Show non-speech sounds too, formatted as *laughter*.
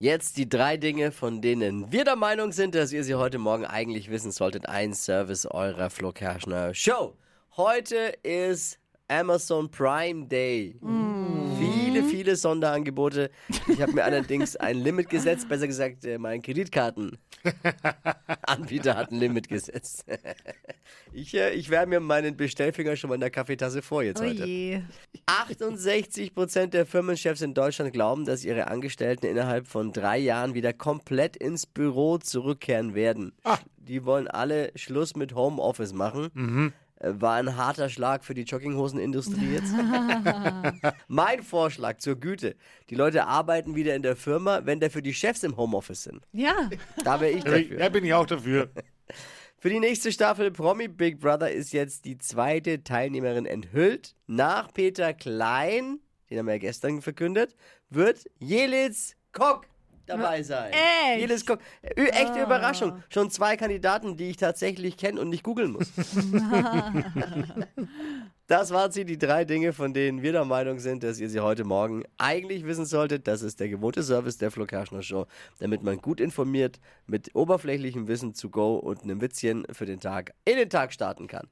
Jetzt die drei Dinge, von denen wir der Meinung sind, dass ihr sie heute Morgen eigentlich wissen solltet. Ein Service eurer Flo Kerschner Show. Heute ist Amazon Prime Day. Viele, viele Sonderangebote. Ich habe mir allerdings ein Limit gesetzt, besser gesagt, äh, mein Kreditkartenanbieter hat ein Limit gesetzt. *laughs* Ich, äh, ich werde mir meinen Bestellfinger schon mal in der Kaffeetasse vor jetzt Oh heute. je. 68 Prozent der Firmenchefs in Deutschland glauben, dass ihre Angestellten innerhalb von drei Jahren wieder komplett ins Büro zurückkehren werden. Die wollen alle Schluss mit Homeoffice machen. Äh, War ein harter Schlag für die Jogginghosenindustrie jetzt. *laughs* mein Vorschlag zur Güte. Die Leute arbeiten wieder in der Firma, wenn dafür die Chefs im Homeoffice sind. Ja. Da wäre ich dafür. Ja, bin ich auch dafür. Für die nächste Staffel Promi Big Brother ist jetzt die zweite Teilnehmerin enthüllt. Nach Peter Klein, den haben wir ja gestern verkündet, wird Jelitz Kock dabei sein. Echt? Kock. Ö, echte Überraschung. Schon zwei Kandidaten, die ich tatsächlich kenne und nicht googeln muss. *laughs* *laughs* *laughs* Das waren sie, die drei Dinge, von denen wir der Meinung sind, dass ihr sie heute Morgen eigentlich wissen solltet. Das ist der gewohnte Service der Flo Kerschner Show, damit man gut informiert mit oberflächlichem Wissen zu go und einem Witzchen für den Tag in den Tag starten kann.